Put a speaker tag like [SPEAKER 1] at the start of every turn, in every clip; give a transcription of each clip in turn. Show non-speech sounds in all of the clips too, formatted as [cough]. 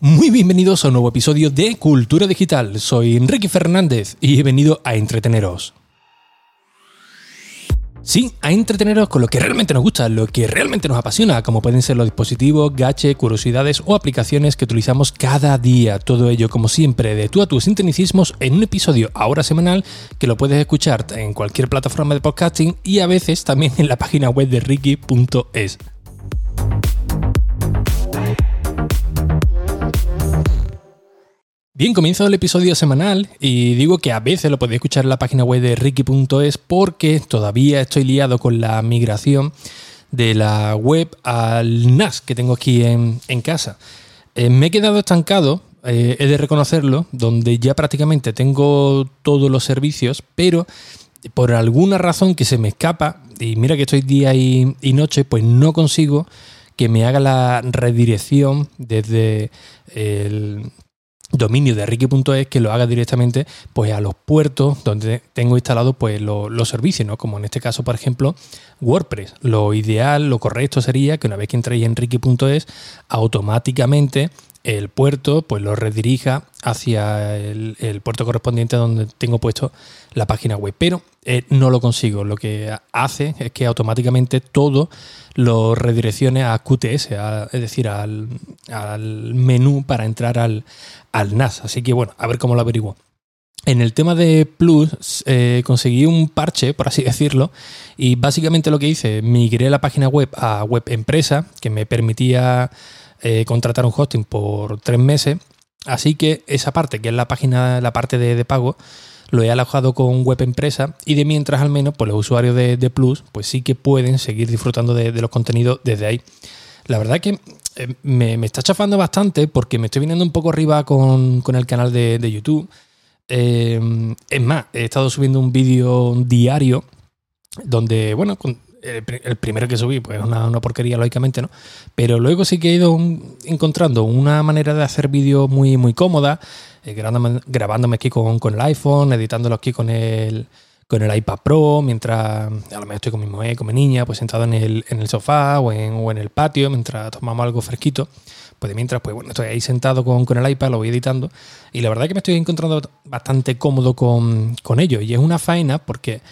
[SPEAKER 1] Muy bienvenidos a un nuevo episodio de Cultura Digital. Soy Enrique Fernández y he venido a entreteneros. Sí, a entreteneros con lo que realmente nos gusta, lo que realmente nos apasiona, como pueden ser los dispositivos, gache, curiosidades o aplicaciones que utilizamos cada día. Todo ello, como siempre, de tú a tus sintonicismos en un episodio ahora semanal que lo puedes escuchar en cualquier plataforma de podcasting y a veces también en la página web de ricky.es. Bien, comienzo el episodio semanal y digo que a veces lo podéis escuchar en la página web de ricky.es porque todavía estoy liado con la migración de la web al NAS que tengo aquí en, casa. Eh, me he quedado estancado, eh, he de reconocerlo, donde ya prácticamente tengo todos los servicios, pero por alguna razón que se me escapa, y mira que estoy día y noche, pues no consigo que me haga la redirección desde el dominio de Ricky.es que lo haga directamente pues a los puertos donde tengo instalado pues los servicios, ¿no? Como en este caso, por ejemplo, WordPress. Lo ideal, lo correcto sería que una vez que entréis en Ricky.es, automáticamente el puerto pues lo redirija hacia el, puerto correspondiente donde tengo puesto la página web. Pero eh, no lo consigo. Lo que hace es que automáticamente todo lo redireccione a QTS, es decir, al, menú para entrar al, NAS. Así que bueno, a ver cómo lo averiguo. En el tema de Plus eh, conseguí un parche, por así [laughs] decirlo, y básicamente lo que hice, migré la página web a web empresa, que me permitía eh, contratar un hosting por tres meses. Así que esa parte, que es la página, la parte de, pago, lo he alojado con web empresa y de mientras al menos pues los usuarios de, Plus pues sí que pueden seguir disfrutando de, los contenidos desde ahí. La verdad que eh, me, está chafando bastante porque me estoy viniendo un poco arriba con, el canal de, YouTube. Eh, es más, he estado subiendo un vídeo diario donde, bueno, el, primero que subí, pues una, una porquería, lógicamente, ¿no? Pero luego sí que he ido encontrando una manera de hacer vídeos muy, muy cómoda, eh, grabándome, aquí con, el iPhone, editándolo aquí con el, con el iPad Pro, mientras a lo mejor estoy con mi mujer, con mi niña, pues sentado en el, en el sofá o en, o en el patio, mientras tomamos algo fresquito. Pues mientras, pues bueno, estoy ahí sentado con, con, el iPad, lo voy editando. Y la verdad es que me estoy encontrando bastante cómodo con, con ello. Y es una faena porque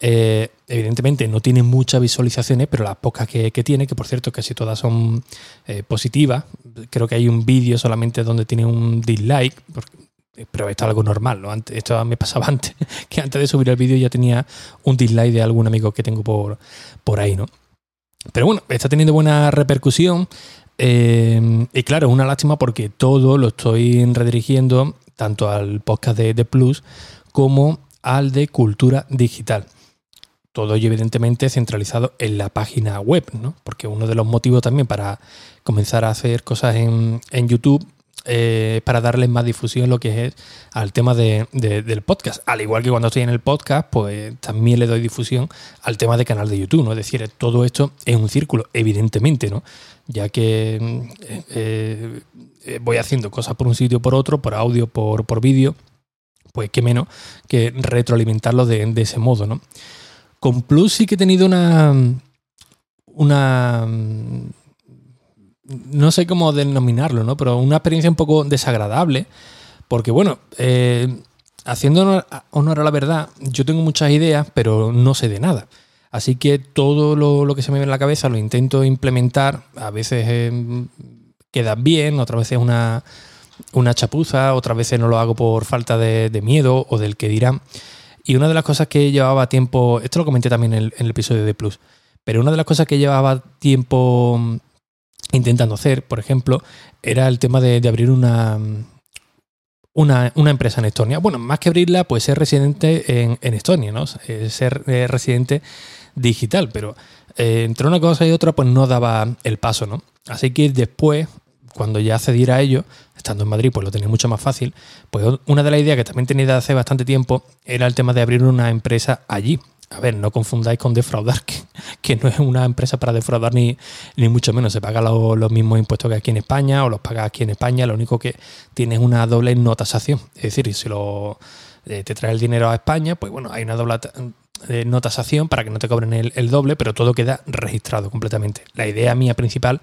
[SPEAKER 1] eh, evidentemente no tiene muchas visualizaciones, pero las pocas que, tiene, que por cierto casi todas son eh, positivas, creo que hay un vídeo solamente donde tiene un dislike, pero esto es algo normal, ¿no? esto me pasaba [laughs] antes, que antes de subir el vídeo ya tenía un dislike de algún amigo que tengo por, por ahí, ¿no? Pero bueno, está teniendo buena repercusión. Eh, y claro, es una lástima porque todo lo estoy redirigiendo tanto al podcast de, de Plus como al de Cultura Digital todo ello evidentemente centralizado en la página web, ¿no? Porque uno de los motivos también para comenzar a hacer cosas en, YouTube eh, para darle más difusión lo que es al tema de, del podcast. Al igual que cuando estoy en el podcast, pues también le doy difusión al tema de canal de YouTube, ¿no? Es decir, todo esto es un círculo, evidentemente, ¿no? Ya que eh, eh, voy haciendo cosas por un sitio por otro, por audio, por, por vídeo, pues qué menos que retroalimentarlo de, de ese modo, ¿no? Con Plus sí que he tenido una. Una. No sé cómo denominarlo, ¿no? Pero una experiencia un poco desagradable. Porque, bueno, eh, haciendo honor, a la verdad, yo tengo muchas ideas, pero no sé de nada. Así que todo lo, que se me ve en la cabeza lo intento implementar. A veces eh, queda bien, otras veces una, una chapuza, otras veces no lo hago por falta de, miedo o del que dirán. Y una de las cosas que llevaba tiempo, esto lo comenté también en el, episodio de Plus, pero una de las cosas que llevaba tiempo intentando hacer, por ejemplo, era el tema de, abrir una, una, empresa en Estonia. Bueno, más que abrirla, pues ser residente en, Estonia, ¿no? Eh, ser eh, residente digital, pero eh, entre una cosa y otra, pues no daba el paso, ¿no? Así que después cuando ya accediera a ello, estando en Madrid, pues lo tenía mucho más fácil. Pues una de las ideas que también tenía hace bastante tiempo era el tema de abrir una empresa allí. A ver, no confundáis con defraudar, que, no es una empresa para defraudar ni, ni mucho menos. Se paga los mismos impuestos que aquí en España o los pagas aquí en España. Lo único que tiene es una doble notasación. Es decir, si eh, te trae el dinero a España, pues bueno, hay una doble eh, notasación para que no te cobren el, el, doble, pero todo queda registrado completamente. La idea mía principal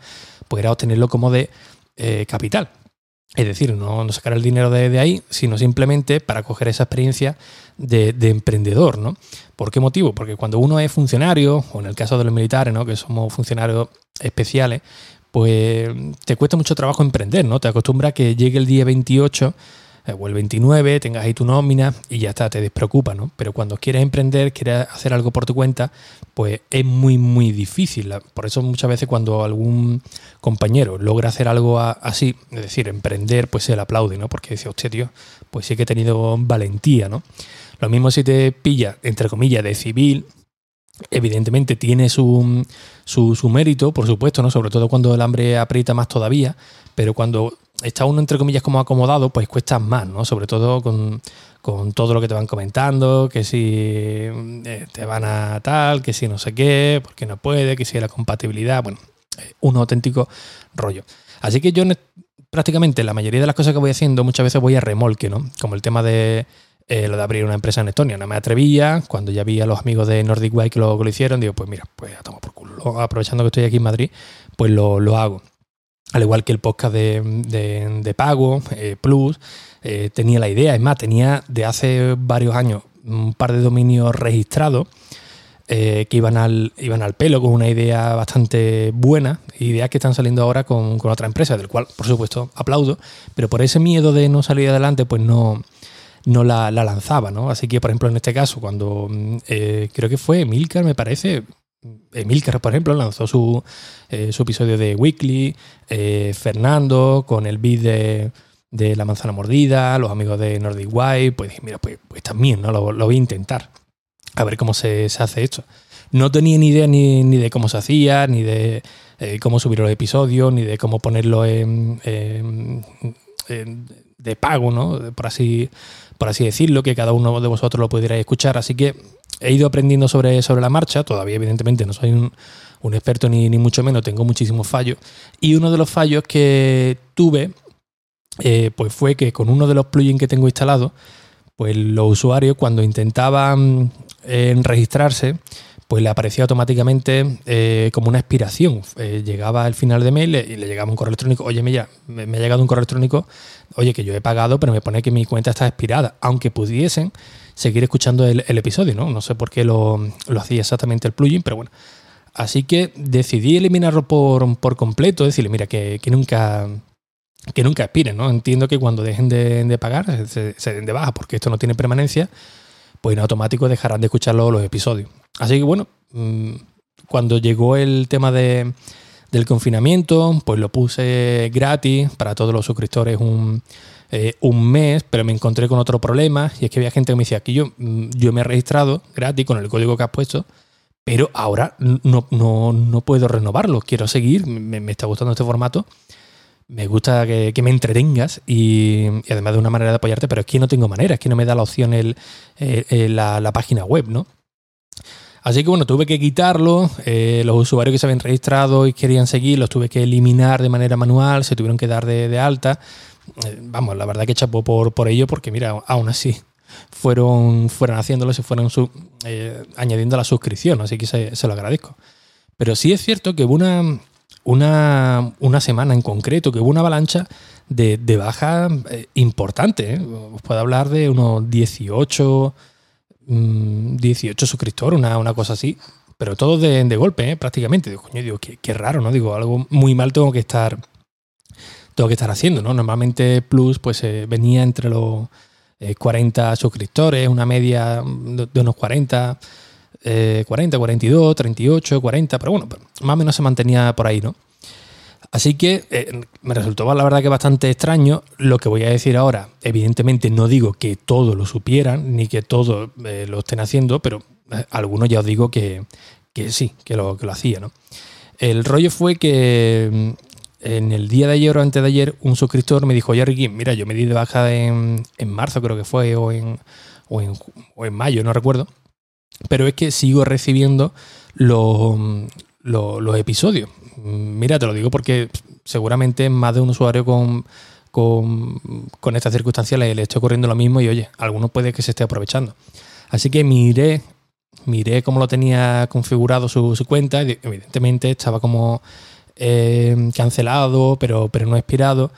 [SPEAKER 1] pues era obtenerlo como de eh, capital. Es decir, no, sacar el dinero de, ahí, sino simplemente para coger esa experiencia de, emprendedor, ¿no? ¿Por qué motivo? Porque cuando uno es funcionario, o en el caso de los militares, ¿no? Que somos funcionarios especiales, pues te cuesta mucho trabajo emprender, ¿no? Te acostumbras que llegue el día 28 eh, o el 29, tengas ahí tu nómina y ya está, te despreocupa, ¿no? Pero cuando quieres emprender, quieres hacer algo por tu cuenta, pues es muy, muy difícil. Por eso muchas veces cuando algún compañero logra hacer algo así, es decir, emprender, pues se le aplaude, ¿no? Porque dice, hostia, tío, pues sí que he tenido valentía, ¿no? Lo mismo si te pilla, entre comillas, de civil, evidentemente tiene su, su, su, mérito, por supuesto, ¿no? Sobre todo cuando el hambre aprieta más todavía, pero cuando está uno, entre comillas, como acomodado, pues cuesta más, ¿no? Sobre todo con, todo lo que te van comentando, que si eh, te van a tal, que si no sé qué, porque no puede, que si la compatibilidad, bueno, un auténtico rollo. Así que yo prácticamente la mayoría de las cosas que voy haciendo muchas veces voy a remolque, ¿no? Como el tema de eh, lo de abrir una empresa en Estonia. No me atrevía, cuando ya vi a los amigos de Nordic White que lo, lo hicieron, digo, pues mira, pues a tomar por culo. Aprovechando que estoy aquí en Madrid, pues lo, lo hago al igual que el podcast de, pago, eh, Plus, eh, tenía la idea, es más, tenía de hace varios años un par de dominios registrados eh, que iban al, iban al pelo con una idea bastante buena, ideas que están saliendo ahora con, otra empresa, del cual por supuesto aplaudo, pero por ese miedo de no salir adelante, pues no, no la, lanzaba, ¿no? Así que, por ejemplo, en este caso, cuando creo que fue Milcar, me parece, Emilcar, por ejemplo, lanzó su, eh, su episodio de Weekly, eh, Fernando con el beat de, La manzana mordida, los amigos de Nordic White, pues dije, mira, pues, pues también, ¿no? Lo, voy a intentar. A ver cómo se, hace esto. No tenía ni idea ni, de cómo se hacía, ni de eh, cómo subir los episodios, ni de cómo ponerlo en, de pago, ¿no? Por así, por así decirlo, que cada uno de vosotros lo pudierais escuchar. Así que he ido aprendiendo sobre, sobre la marcha, todavía evidentemente no soy un, experto ni, mucho menos, tengo muchísimos fallos. Y uno de los fallos que tuve eh, pues fue que con uno de los plugins que tengo instalado, pues los usuarios cuando intentaban eh, registrarse, pues le aparecía automáticamente eh, como una expiración. llegaba al final de mail y le llegaba un correo electrónico, oye, me, me, ha llegado un correo electrónico, oye, que yo he pagado, pero me pone que mi cuenta está expirada. Aunque pudiesen seguir escuchando el, episodio, ¿no? No sé por qué lo, hacía exactamente el plugin, pero bueno. Así que decidí eliminarlo por, por completo, decirle, mira, que, nunca que nunca expiren, ¿no? Entiendo que cuando dejen de, pagar se, den de baja, porque esto no tiene permanencia, pues en automático dejarán de escuchar los episodios. Así que bueno, mm, cuando llegó el tema de, del confinamiento, pues lo puse gratis para todos los suscriptores un, eh, un mes, pero me encontré con otro problema y es que había gente que me decía que yo, mm, yo me he registrado gratis con el código que has puesto, pero ahora no, no, puedo renovarlo, quiero seguir, me, está gustando este formato, me gusta que, me entretengas y, además de una manera de apoyarte, pero es que no tengo manera, es que no me da la opción el, la, la, página web, ¿no? Así que bueno, tuve que quitarlo. Eh, los usuarios que se habían registrado y querían seguir los tuve que eliminar de manera manual, se tuvieron que dar de, alta. Eh, vamos, la verdad que chapó por, por ello, porque mira, aún así fueron, fueron haciéndolo, se fueron eh, añadiendo la suscripción, así que se, lo agradezco. Pero sí es cierto que hubo una, una, una semana en concreto, que hubo una avalancha de, de baja eh, importante. Os puedo hablar de unos 18, 18 mm, suscriptores, una, una cosa así. Pero todo de, de golpe, prácticamente. Digo, coño, digo, qué, qué raro, ¿no? Digo, algo muy mal tengo que estar tengo que estar haciendo, ¿no? Normalmente Plus pues eh, venía entre los 40 eh, suscriptores, una media de, unos 40, 40, 42, 38, 40, pero bueno, más o menos se mantenía por ahí, ¿no? Así que eh, me resultó la verdad que bastante extraño lo que voy a decir ahora. Evidentemente no digo que todos lo supieran ni que todos lo estén haciendo, pero algunos ya os digo que, sí, que lo, que lo hacía, ¿no? El rollo fue que en el día de ayer o antes de ayer, un suscriptor me dijo, oye Ricky, mira, yo me di de baja en, marzo, creo que fue, o en, mayo, no recuerdo. Pero es que sigo recibiendo los, los, episodios. Mira, te lo digo porque seguramente más de un usuario con, con, con estas circunstancias le, le, ocurriendo lo mismo y oye, alguno puede que se esté aprovechando. Así que miré, miré cómo lo tenía configurado su, su cuenta evidentemente estaba como eh, cancelado, pero, pero no expirado.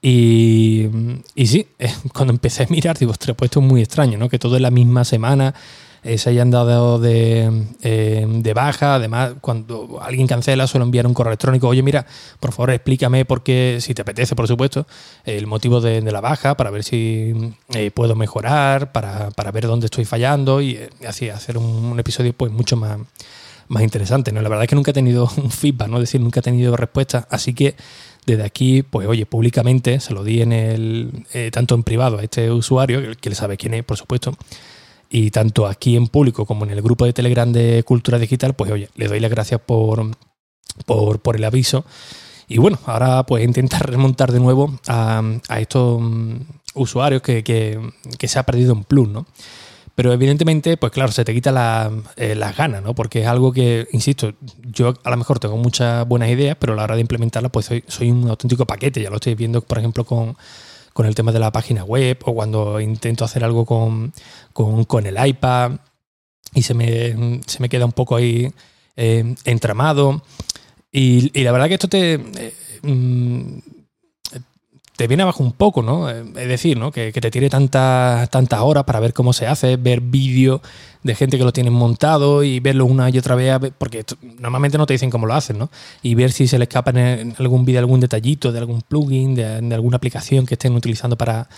[SPEAKER 1] Y, y sí, [laughs] cuando empecé a mirar, digo, ostras, pues esto es muy extraño, ¿no? Que todo en la misma semana eh, se hayan dado de, eh, de, baja. Además, cuando alguien cancela, suele enviar un correo electrónico. Oye, mira, por favor, explícame por qué, si te apetece, por supuesto, el motivo de, la baja, para ver si eh, puedo mejorar, para, para, ver dónde estoy fallando y así hacer un, episodio pues mucho más, más interesante. ¿no? La verdad es que nunca he tenido [laughs] un feedback, ¿no? es decir, nunca he tenido respuesta. Así que desde aquí, pues oye, públicamente se lo di en el, tanto en privado a este usuario, que él sabe quién es, por supuesto, y tanto aquí en público como en el grupo de Telegram de Cultura Digital, pues oye, le doy las gracias por, por, el aviso. Y bueno, ahora pues intentar [laughs] remontar de nuevo a, estos mm, usuarios que, se ha perdido en Plus, ¿no? Pero evidentemente, pues claro, se te quita eh, las ganas, ¿no? Porque es algo que, insisto, yo a lo mejor tengo muchas buenas ideas, pero a la hora de implementarlas, pues soy, soy un auténtico paquete. Ya lo estoy viendo, por ejemplo, con, con el tema de la página web o cuando intento hacer algo con, con, el iPad y se me, se me, queda un poco ahí eh, entramado. Y, la verdad que esto te, eh, mm, te viene abajo un poco, ¿no? Es decir, ¿no? Que, te tire tantas tantas horas para ver cómo se hace, ver vídeos de gente que lo tienen montado y verlo una y otra vez, porque normalmente no te dicen cómo lo hacen, ¿no? Y ver si se le escapa en algún vídeo algún detallito de algún plugin, de, alguna aplicación que estén utilizando para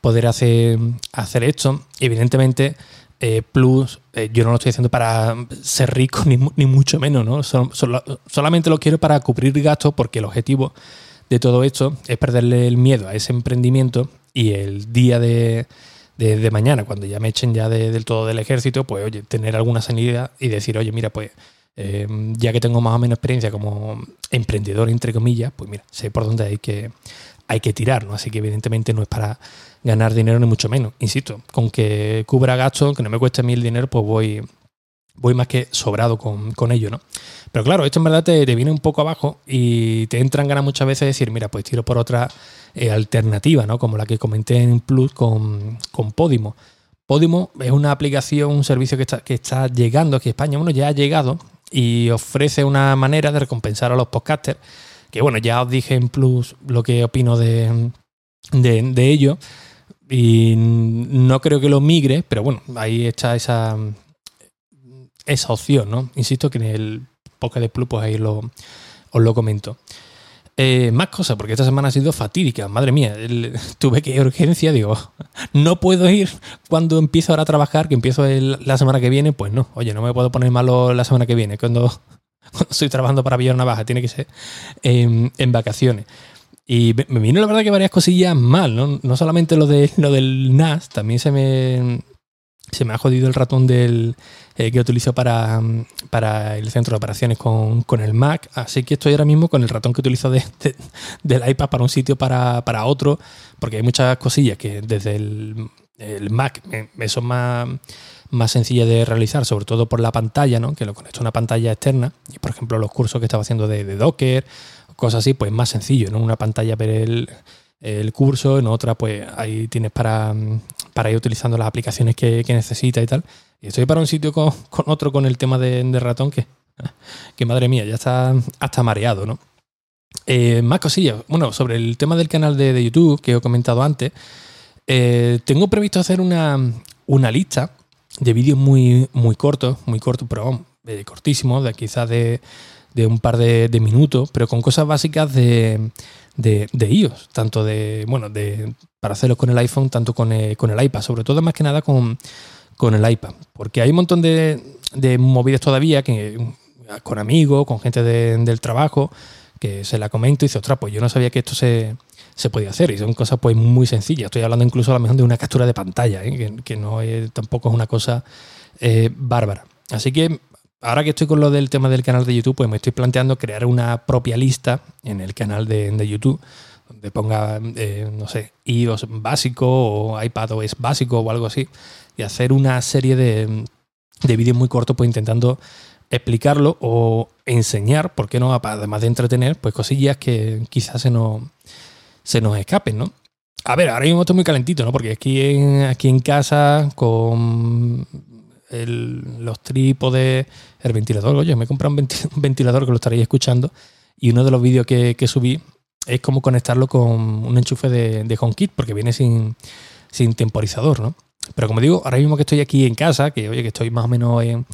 [SPEAKER 1] poder hacer, hacer esto. Evidentemente, eh, Plus, eh, yo no lo estoy haciendo para ser rico, [laughs] ni mucho menos, ¿no? solamente lo quiero para cubrir gastos porque el objetivo de todo esto es perderle el miedo a ese emprendimiento y el día de, mañana, cuando ya me echen ya del todo del ejército, pues oye, tener alguna sanidad y decir, oye, mira, pues em, ya que tengo más o menos experiencia como emprendedor, entre comillas, pues mira, sé por dónde hay que, hay que tirar, ¿no? Así que evidentemente no es para ganar dinero ni mucho menos. Insisto, con que cubra gastos, que no me cueste mil dinero, pues voy, voy más que sobrado con, con ello, ¿no? Pero claro, esto en verdad te, viene un poco abajo y te entran ganas muchas veces de decir, mira, pues tiro por otra eh, alternativa, ¿no? Como la que comenté en Plus con, Podimo. Podimo es una aplicación, un servicio que está, que está llegando aquí a España. Bueno, ya ha llegado y ofrece una manera de recompensar a los podcasters. Que bueno, ya os dije en Plus lo que opino de, de, de ello. Y no creo que lo migre, pero bueno, ahí está esa, esa opción, ¿no? Insisto que en el podcast de Plus, pues ahí lo, os lo comento. Eh, más cosas, porque esta semana ha sido fatídica, madre mía, [laughs] tuve que ir a urgencia, digo, [laughs] no puedo ir cuando empiezo ahora a trabajar, que empiezo la semana que viene, pues no, oye, no me puedo poner malo la semana que viene, cuando, [laughs] estoy trabajando para Villar Navaja, tiene que ser en vacaciones. Y me vino la verdad que varias cosillas mal, ¿no? No solamente lo, de, lo del NAS, también se me, se me ha jodido el ratón del, eh, que utilizo para, para, el centro de operaciones con, el Mac. Así que estoy ahora mismo con el ratón que utilizo de, del iPad para un sitio para, para, otro, porque hay muchas cosillas que desde el, Mac me, son más, más sencillas de realizar, sobre todo por la pantalla, ¿no? que lo conecto a una pantalla externa. Y por ejemplo, los cursos que estaba haciendo de, de Docker, cosas así, pues más sencillo, ¿no? Una pantalla ver el el curso, en otra pues ahí tienes para, para ir utilizando las aplicaciones que, que necesitas y tal. Y estoy para un sitio con, [laughs] otro con el tema de, ratón que, [laughs] que, madre mía, ya está hasta mareado, ¿no? Eh, más cosillas. Bueno, sobre el tema del canal de, YouTube que he comentado antes, eh, tengo previsto hacer una, una lista de vídeos muy, muy cortos, muy cortos, pero eh, cortísimos, de quizás de, de un par de, minutos, pero con cosas básicas de, de, de iOS, tanto de, bueno, de, para hacerlo con el iPhone, tanto con el, con el iPad, sobre todo más que nada con, con el iPad, porque hay un montón de, de movidas todavía que con amigos, con gente del trabajo, que se la comento y dice, ostras, pues yo no sabía que esto se, se podía hacer y son cosas pues muy sencillas. Estoy hablando incluso a lo mejor de una captura de pantalla, ¿eh? que, no es, tampoco es una cosa eh, bárbara. Así que ahora que estoy con lo del tema del canal de YouTube, pues me estoy planteando crear una propia lista en el canal de, YouTube donde ponga, eh, no sé, iOS básico o iPadOS básico o algo así, y hacer una serie de, de vídeos muy cortos, pues intentando explicarlo o enseñar, ¿por qué no? Además de entretener, pues cosillas que quizás se nos, se nos escapen, ¿no? A ver, ahora mismo estoy muy calentito, ¿no? Porque aquí en, aquí en casa, con los trípodes, el ventilador. Oye, me he comprado [laughs] un, ventilador que lo estaréis escuchando. Y uno de los vídeos que, subí es como conectarlo con un enchufe de, de HomeKit, porque viene sin, sin temporizador, ¿no? Pero como digo, ahora mismo que estoy aquí en casa, que oye, que estoy más o menos en,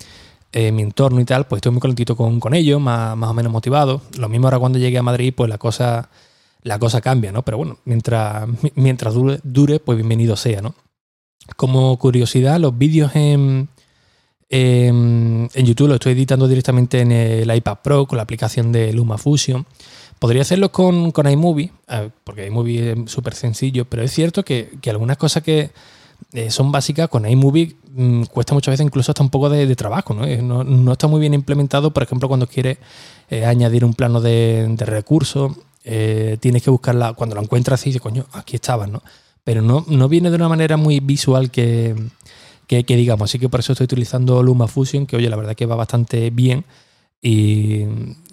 [SPEAKER 1] mi entorno y tal, pues estoy muy calentito con, con ellos, más, más o menos motivado. Lo mismo ahora cuando llegue a Madrid, pues la cosa, la cosa cambia, ¿no? Pero bueno, mientras, mientras dure, dure, pues bienvenido sea, ¿no? Como curiosidad, los vídeos en, en, YouTube los estoy editando directamente en el iPad Pro con la aplicación de LumaFusion. Podría hacerlo con, con iMovie, porque iMovie es súper sencillo, pero es cierto que, que algunas cosas que eh, son básicas, con iMovie mm, cuesta muchas veces incluso hasta un poco de, trabajo, ¿no? ¿no? está muy bien implementado, por ejemplo, cuando quieres eh, añadir un plano de, de recursos, eh, tienes que buscarla, cuando lo encuentras y dices, coño, aquí estabas, ¿no? Pero no, no viene de una manera muy visual que, que, digamos, así que por eso estoy utilizando LumaFusion, que oye, la verdad que va bastante bien y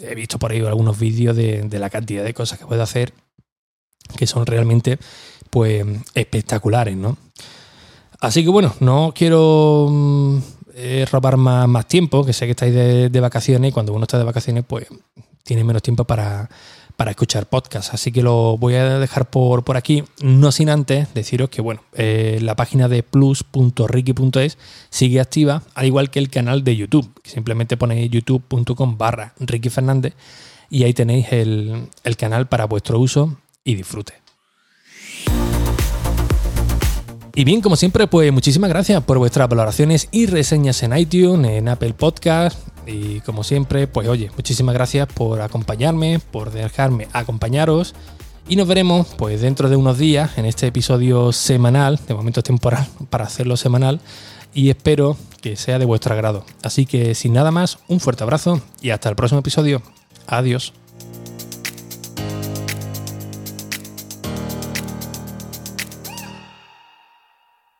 [SPEAKER 1] he visto por ahí algunos vídeos de, de la cantidad de cosas que puede hacer que son realmente pues espectaculares, ¿no? Así que bueno, no quiero mm, eh, robar más, más, tiempo, que sé que estáis de, vacaciones y cuando uno está de vacaciones pues tiene menos tiempo para, escuchar podcast. Así que lo voy a dejar por, por aquí, no sin antes deciros que bueno, eh, la página de plus.ricky.es sigue activa, al igual que el canal de YouTube. Simplemente ponéis youtube.com barra Ricky Fernández y ahí tenéis el, el canal para vuestro uso y disfrute. Y bien, como siempre, pues muchísimas gracias por vuestras valoraciones y reseñas en iTunes, en Apple Podcast. Y como siempre, pues oye, muchísimas gracias por acompañarme, por dejarme acompañaros. Y nos veremos pues dentro de unos días en este episodio semanal, de momento temporal, [laughs] para hacerlo semanal. Y espero que sea de vuestro agrado. Así que sin nada más, un fuerte abrazo y hasta el próximo episodio. Adiós.